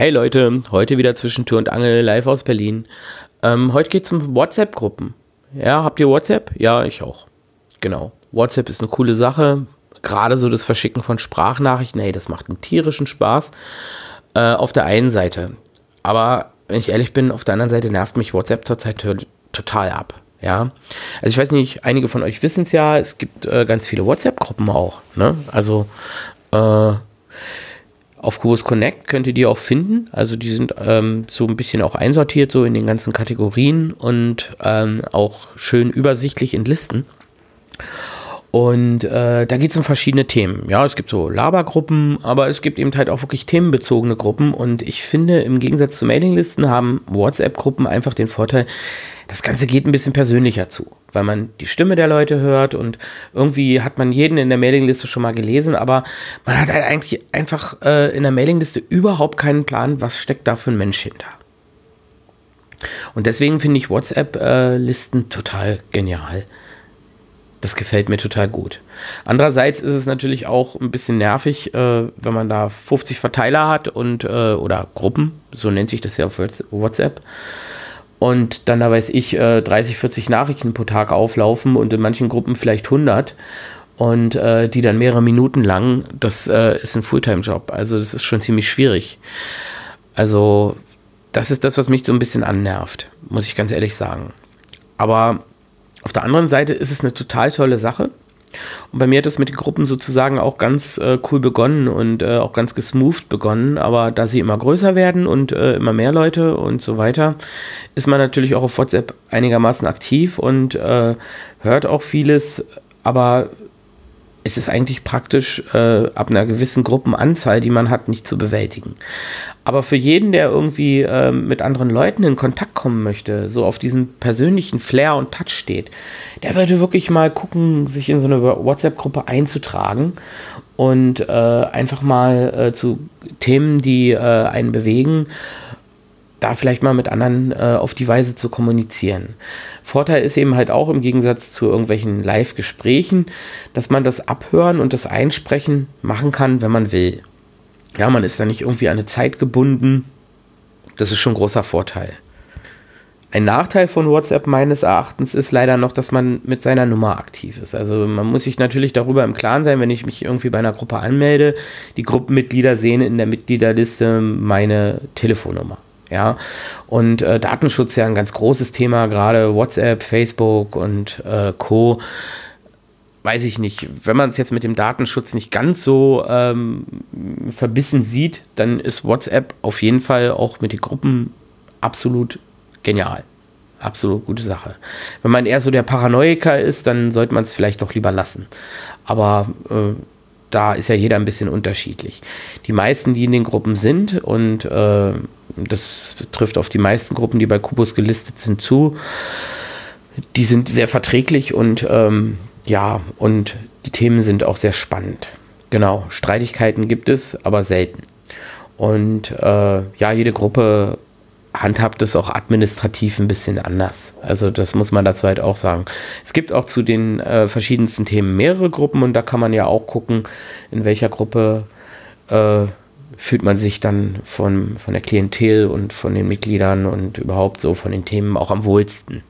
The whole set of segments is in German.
Hey Leute, heute wieder zwischen Tür und Angel live aus Berlin. Ähm, heute geht es um WhatsApp-Gruppen. Ja, habt ihr WhatsApp? Ja, ich auch. Genau. WhatsApp ist eine coole Sache. Gerade so das Verschicken von Sprachnachrichten, hey, das macht einen tierischen Spaß. Äh, auf der einen Seite. Aber wenn ich ehrlich bin, auf der anderen Seite nervt mich WhatsApp zurzeit total ab. Ja, also ich weiß nicht, einige von euch wissen es ja, es gibt äh, ganz viele WhatsApp-Gruppen auch. Ne? Also äh, auf Kubus Connect könnt ihr die auch finden. Also die sind ähm, so ein bisschen auch einsortiert, so in den ganzen Kategorien und ähm, auch schön übersichtlich in Listen. Und äh, da geht es um verschiedene Themen. Ja, es gibt so Labergruppen, aber es gibt eben halt auch wirklich themenbezogene Gruppen. Und ich finde, im Gegensatz zu Mailinglisten haben WhatsApp-Gruppen einfach den Vorteil, das Ganze geht ein bisschen persönlicher zu, weil man die Stimme der Leute hört und irgendwie hat man jeden in der Mailingliste schon mal gelesen, aber man hat halt eigentlich einfach äh, in der Mailingliste überhaupt keinen Plan, was steckt da für ein Mensch hinter. Und deswegen finde ich WhatsApp-Listen äh, total genial. Das gefällt mir total gut. Andererseits ist es natürlich auch ein bisschen nervig, äh, wenn man da 50 Verteiler hat und äh, oder Gruppen, so nennt sich das ja auf WhatsApp. Und dann, da weiß ich, äh, 30, 40 Nachrichten pro Tag auflaufen und in manchen Gruppen vielleicht 100 und äh, die dann mehrere Minuten lang, das äh, ist ein Fulltime-Job. Also das ist schon ziemlich schwierig. Also das ist das, was mich so ein bisschen annervt, muss ich ganz ehrlich sagen. Aber auf der anderen Seite ist es eine total tolle Sache. Und bei mir hat es mit den Gruppen sozusagen auch ganz äh, cool begonnen und äh, auch ganz gesmooth begonnen. Aber da sie immer größer werden und äh, immer mehr Leute und so weiter, ist man natürlich auch auf WhatsApp einigermaßen aktiv und äh, hört auch vieles. Aber es ist eigentlich praktisch äh, ab einer gewissen Gruppenanzahl, die man hat, nicht zu bewältigen. Aber für jeden, der irgendwie äh, mit anderen Leuten in Kontakt kommen möchte, so auf diesen persönlichen Flair und Touch steht, der sollte wirklich mal gucken, sich in so eine WhatsApp-Gruppe einzutragen und äh, einfach mal äh, zu Themen, die äh, einen bewegen, da vielleicht mal mit anderen äh, auf die Weise zu kommunizieren. Vorteil ist eben halt auch im Gegensatz zu irgendwelchen Live-Gesprächen, dass man das Abhören und das Einsprechen machen kann, wenn man will. Ja, man ist da nicht irgendwie an eine Zeit gebunden. Das ist schon ein großer Vorteil. Ein Nachteil von WhatsApp meines Erachtens ist leider noch, dass man mit seiner Nummer aktiv ist. Also man muss sich natürlich darüber im Klaren sein, wenn ich mich irgendwie bei einer Gruppe anmelde, die Gruppenmitglieder sehen in der Mitgliederliste meine Telefonnummer. Ja, und äh, Datenschutz ja ein ganz großes Thema, gerade WhatsApp, Facebook und äh, Co. Weiß ich nicht. Wenn man es jetzt mit dem Datenschutz nicht ganz so ähm, verbissen sieht, dann ist WhatsApp auf jeden Fall auch mit den Gruppen absolut genial. Absolut gute Sache. Wenn man eher so der Paranoiker ist, dann sollte man es vielleicht doch lieber lassen. Aber äh, da ist ja jeder ein bisschen unterschiedlich. Die meisten, die in den Gruppen sind, und äh, das trifft auf die meisten Gruppen, die bei Kubus gelistet sind, zu, die sind sehr verträglich und ähm, ja, und die Themen sind auch sehr spannend. Genau, Streitigkeiten gibt es, aber selten. Und äh, ja, jede Gruppe handhabt es auch administrativ ein bisschen anders. Also das muss man dazu halt auch sagen. Es gibt auch zu den äh, verschiedensten Themen mehrere Gruppen und da kann man ja auch gucken, in welcher Gruppe äh, fühlt man sich dann von, von der Klientel und von den Mitgliedern und überhaupt so von den Themen auch am wohlsten.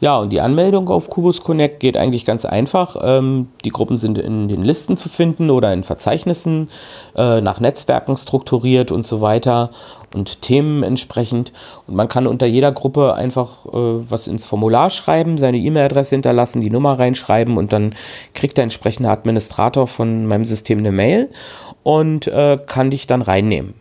Ja, und die Anmeldung auf Kubus Connect geht eigentlich ganz einfach. Ähm, die Gruppen sind in den Listen zu finden oder in Verzeichnissen, äh, nach Netzwerken strukturiert und so weiter und Themen entsprechend. Und man kann unter jeder Gruppe einfach äh, was ins Formular schreiben, seine E-Mail-Adresse hinterlassen, die Nummer reinschreiben und dann kriegt der entsprechende Administrator von meinem System eine Mail und äh, kann dich dann reinnehmen.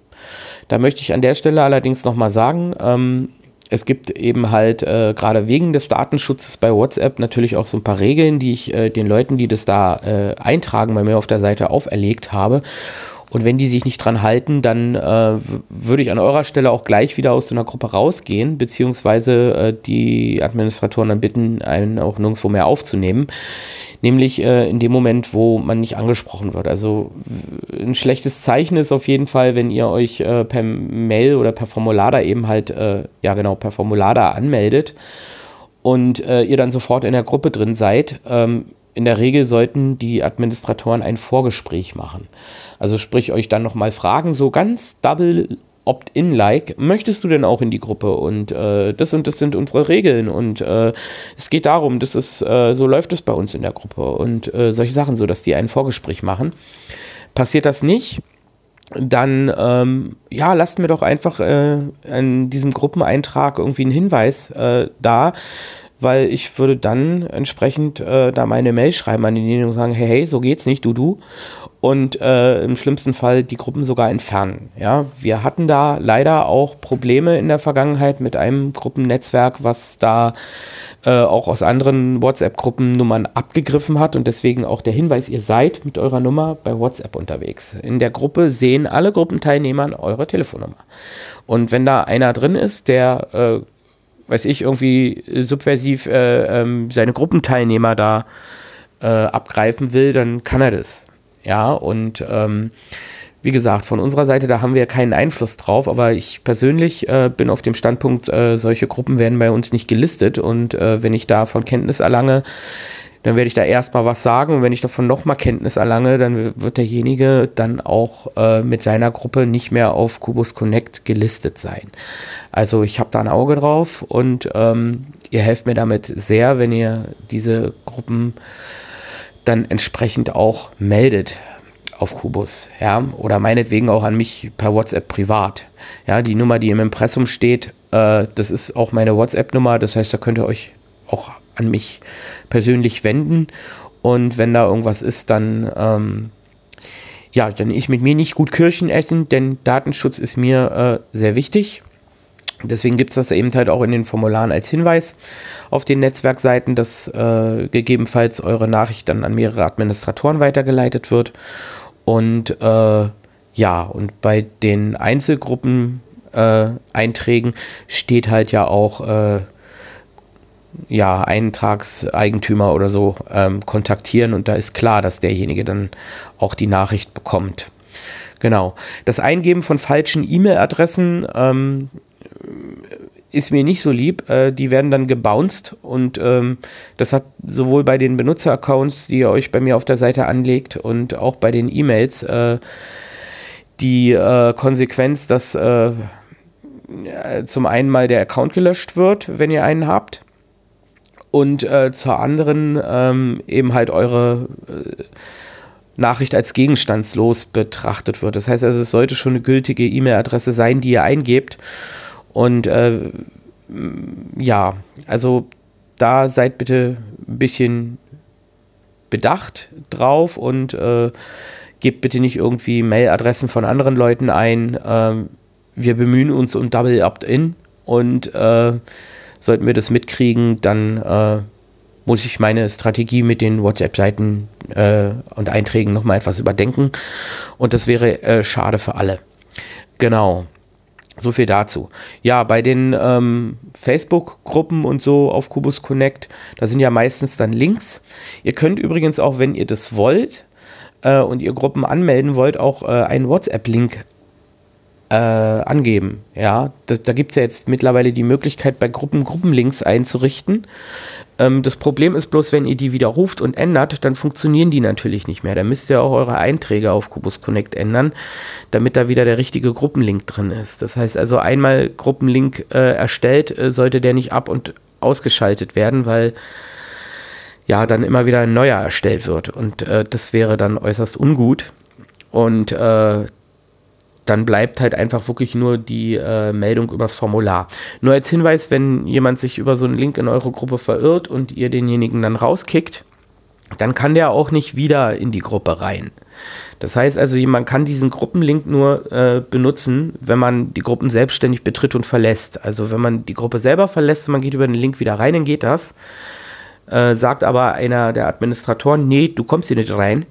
Da möchte ich an der Stelle allerdings nochmal sagen, ähm, es gibt eben halt äh, gerade wegen des Datenschutzes bei WhatsApp natürlich auch so ein paar Regeln, die ich äh, den Leuten, die das da äh, eintragen, bei mir auf der Seite auferlegt habe. Und wenn die sich nicht dran halten, dann äh, würde ich an eurer Stelle auch gleich wieder aus so einer Gruppe rausgehen, beziehungsweise äh, die Administratoren dann bitten, einen auch nirgendwo mehr aufzunehmen nämlich äh, in dem Moment, wo man nicht angesprochen wird. Also ein schlechtes Zeichen ist auf jeden Fall, wenn ihr euch äh, per Mail oder per Formular da eben halt, äh, ja genau, per Formular da anmeldet und äh, ihr dann sofort in der Gruppe drin seid. Ähm, in der Regel sollten die Administratoren ein Vorgespräch machen. Also sprich euch dann nochmal fragen, so ganz double Opt-in-like, möchtest du denn auch in die Gruppe? Und äh, das und das sind unsere Regeln. Und äh, es geht darum, das ist, äh, so läuft es bei uns in der Gruppe. Und äh, solche Sachen, so dass die ein Vorgespräch machen. Passiert das nicht, dann ähm, ja, lasst mir doch einfach äh, an diesem Gruppeneintrag irgendwie einen Hinweis äh, da, weil ich würde dann entsprechend äh, da meine Mail schreiben an denjenigen und sagen, hey, hey, so geht's nicht, du, du und äh, im schlimmsten Fall die Gruppen sogar entfernen. Ja, wir hatten da leider auch Probleme in der Vergangenheit mit einem Gruppennetzwerk, was da äh, auch aus anderen WhatsApp-Gruppen Nummern abgegriffen hat und deswegen auch der Hinweis, ihr seid mit eurer Nummer bei WhatsApp unterwegs. In der Gruppe sehen alle Gruppenteilnehmer eure Telefonnummer. Und wenn da einer drin ist, der äh, weiß ich, irgendwie subversiv äh, ähm, seine Gruppenteilnehmer da äh, abgreifen will, dann kann er das. Ja, und ähm, wie gesagt, von unserer Seite, da haben wir keinen Einfluss drauf, aber ich persönlich äh, bin auf dem Standpunkt, äh, solche Gruppen werden bei uns nicht gelistet und äh, wenn ich davon Kenntnis erlange, dann werde ich da erstmal was sagen und wenn ich davon nochmal Kenntnis erlange, dann wird derjenige dann auch äh, mit seiner Gruppe nicht mehr auf Kubus Connect gelistet sein. Also ich habe da ein Auge drauf und ähm, ihr helft mir damit sehr, wenn ihr diese Gruppen dann entsprechend auch meldet auf Kubus, ja, oder meinetwegen auch an mich per WhatsApp privat. Ja, die Nummer, die im Impressum steht, äh, das ist auch meine WhatsApp-Nummer, das heißt, da könnt ihr euch auch an mich persönlich wenden und wenn da irgendwas ist, dann ähm, ja, dann ich mit mir nicht gut Kirchen essen, denn Datenschutz ist mir äh, sehr wichtig. Deswegen gibt es das eben halt auch in den Formularen als Hinweis auf den Netzwerkseiten, dass äh, gegebenenfalls eure Nachricht dann an mehrere Administratoren weitergeleitet wird. Und äh, ja, und bei den Einzelgruppen-Einträgen äh, steht halt ja auch äh, ja, Eintragseigentümer oder so ähm, kontaktieren und da ist klar, dass derjenige dann auch die Nachricht bekommt. Genau. Das Eingeben von falschen E-Mail-Adressen ähm, ist mir nicht so lieb. Äh, die werden dann gebounced und ähm, das hat sowohl bei den Benutzeraccounts, die ihr euch bei mir auf der Seite anlegt und auch bei den E-Mails äh, die äh, Konsequenz, dass äh, zum einen mal der Account gelöscht wird, wenn ihr einen habt und äh, zur anderen ähm, eben halt eure äh, Nachricht als gegenstandslos betrachtet wird. Das heißt also, es sollte schon eine gültige E-Mail-Adresse sein, die ihr eingebt und äh, ja, also da seid bitte ein bisschen bedacht drauf und äh, gebt bitte nicht irgendwie Mailadressen von anderen Leuten ein. Ähm, wir bemühen uns um Double Opt-in und äh, sollten wir das mitkriegen, dann äh, muss ich meine Strategie mit den WhatsApp-Seiten äh, und Einträgen nochmal etwas überdenken. Und das wäre äh, schade für alle. Genau. So viel dazu. Ja, bei den ähm, Facebook-Gruppen und so auf Kubus Connect, da sind ja meistens dann Links. Ihr könnt übrigens auch, wenn ihr das wollt äh, und ihr Gruppen anmelden wollt, auch äh, einen WhatsApp-Link äh, angeben. Ja, da, da gibt es ja jetzt mittlerweile die Möglichkeit, bei Gruppen Gruppenlinks einzurichten. Ähm, das Problem ist bloß, wenn ihr die widerruft und ändert, dann funktionieren die natürlich nicht mehr. Da müsst ihr auch eure Einträge auf Kubus Connect ändern, damit da wieder der richtige Gruppenlink drin ist. Das heißt also, einmal Gruppenlink äh, erstellt, äh, sollte der nicht ab- und ausgeschaltet werden, weil ja dann immer wieder ein neuer erstellt wird. Und äh, das wäre dann äußerst ungut. Und äh, dann bleibt halt einfach wirklich nur die äh, Meldung übers Formular. Nur als Hinweis, wenn jemand sich über so einen Link in eure Gruppe verirrt und ihr denjenigen dann rauskickt, dann kann der auch nicht wieder in die Gruppe rein. Das heißt also, man kann diesen Gruppenlink nur äh, benutzen, wenn man die Gruppen selbstständig betritt und verlässt. Also wenn man die Gruppe selber verlässt und man geht über den Link wieder rein, dann geht das. Äh, sagt aber einer der Administratoren, nee, du kommst hier nicht rein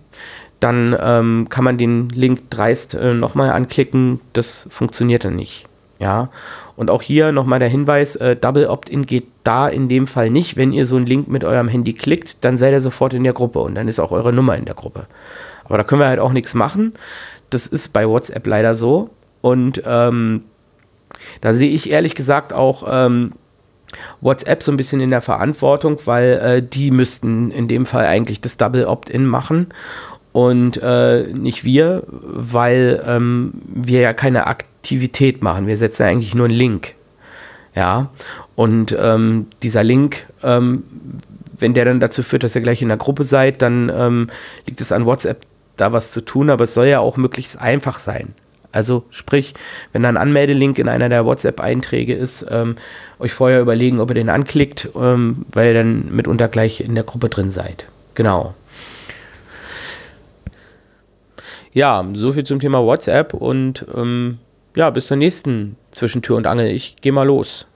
dann ähm, kann man den Link dreist äh, nochmal anklicken. Das funktioniert dann nicht. Ja, und auch hier nochmal der Hinweis, äh, Double Opt-in geht da in dem Fall nicht. Wenn ihr so einen Link mit eurem Handy klickt, dann seid ihr sofort in der Gruppe und dann ist auch eure Nummer in der Gruppe. Aber da können wir halt auch nichts machen. Das ist bei WhatsApp leider so. Und ähm, da sehe ich ehrlich gesagt auch ähm, WhatsApp so ein bisschen in der Verantwortung, weil äh, die müssten in dem Fall eigentlich das Double Opt-in machen und äh, nicht wir, weil ähm, wir ja keine Aktivität machen. Wir setzen eigentlich nur einen Link. Ja, und ähm, dieser Link, ähm, wenn der dann dazu führt, dass ihr gleich in der Gruppe seid, dann ähm, liegt es an WhatsApp, da was zu tun, aber es soll ja auch möglichst einfach sein. Also sprich, wenn da ein Anmeldelink in einer der WhatsApp-Einträge ist, ähm, euch vorher überlegen, ob ihr den anklickt, ähm, weil ihr dann mitunter gleich in der Gruppe drin seid. Genau. Ja, so viel zum Thema WhatsApp und ähm, ja, bis zur nächsten Zwischentür und Angel. Ich gehe mal los.